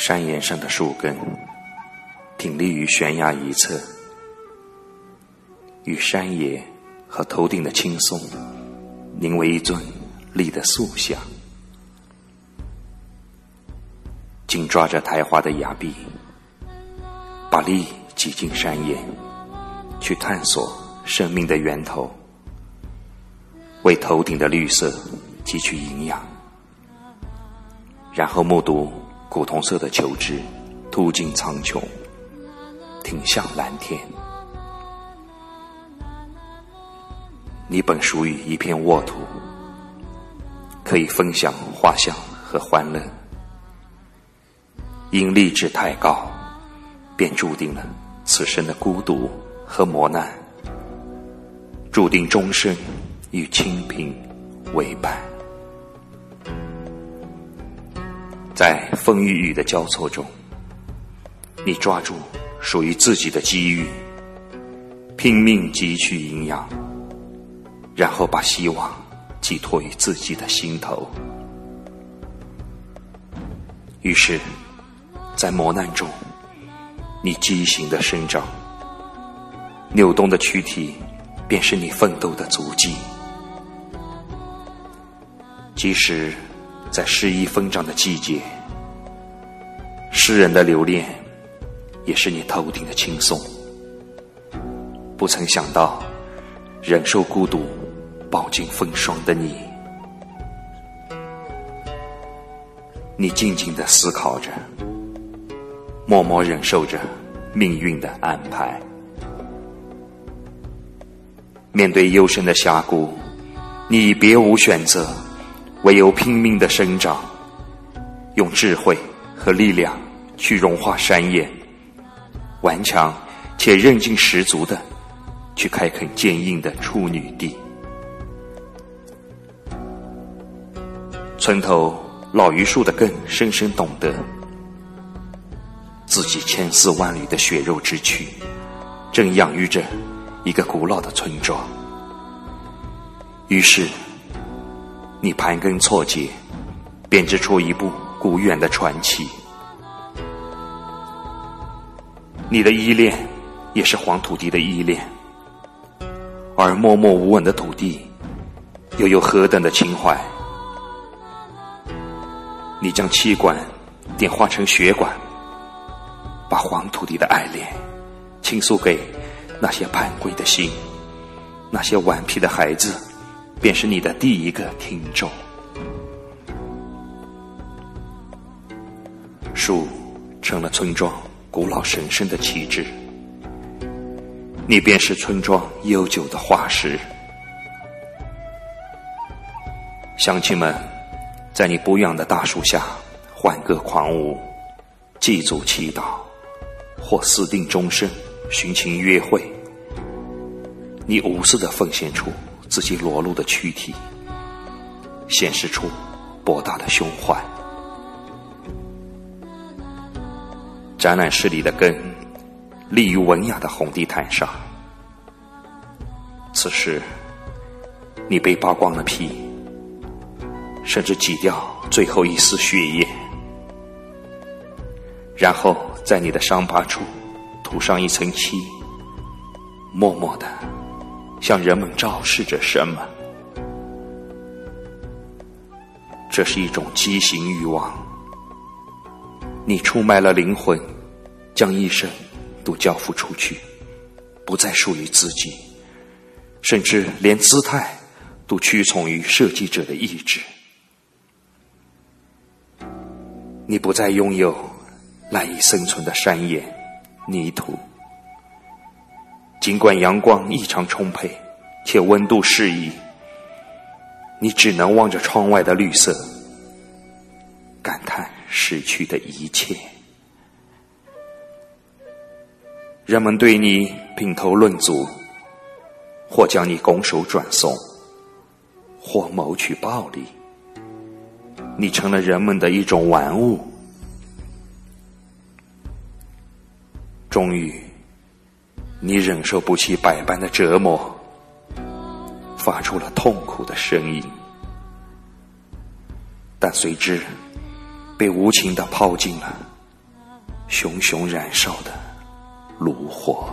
山岩上的树根挺立于悬崖一侧，与山野和头顶的青松凝为一尊立的塑像，紧抓着苔花的崖壁，把力挤进山岩，去探索生命的源头，为头顶的绿色汲取营养，然后目睹。古铜色的球枝，突进苍穹，挺向蓝天。你本属于一片沃土，可以分享花香和欢乐。因立志太高，便注定了此生的孤独和磨难，注定终生与清贫为伴。在风与雨的交错中，你抓住属于自己的机遇，拼命汲取营养，然后把希望寄托于自己的心头。于是，在磨难中，你畸形的生长，扭动的躯体，便是你奋斗的足迹。即使。在诗意疯长的季节，诗人的留恋，也是你头顶的轻松。不曾想到，忍受孤独、饱经风霜的你，你静静的思考着，默默忍受着命运的安排。面对幽深的峡谷，你别无选择。唯有拼命的生长，用智慧和力量去融化山岩，顽强且韧劲十足的去开垦坚硬的处女地。村头老榆树的根深深懂得，自己千丝万缕的血肉之躯，正养育着一个古老的村庄。于是。你盘根错节，编织出一部古远的传奇。你的依恋，也是黄土地的依恋，而默默无闻的土地，又有何等的情怀？你将气管点化成血管，把黄土地的爱恋倾诉给那些叛归的心，那些顽皮的孩子。便是你的第一个听众。树成了村庄古老神圣的旗帜，你便是村庄悠久的化石。乡亲们，在你不养的大树下欢歌狂舞，祭祖祈祷，或私定终身寻情约会，你无私的奉献出。自己裸露的躯体，显示出博大的胸怀。展览室里的根立于文雅的红地毯上。此时，你被扒光了皮，甚至挤掉最后一丝血液，然后在你的伤疤处涂上一层漆，默默的。向人们昭示着什么？这是一种畸形欲望。你出卖了灵魂，将一生都交付出去，不再属于自己，甚至连姿态都屈从于设计者的意志。你不再拥有赖以生存的山野、泥土。尽管阳光异常充沛，且温度适宜，你只能望着窗外的绿色，感叹逝去的一切。人们对你品头论足，或将你拱手转送，或谋取暴利。你成了人们的一种玩物。终于。你忍受不起百般的折磨，发出了痛苦的声音，但随之被无情的抛进了熊熊燃烧的炉火。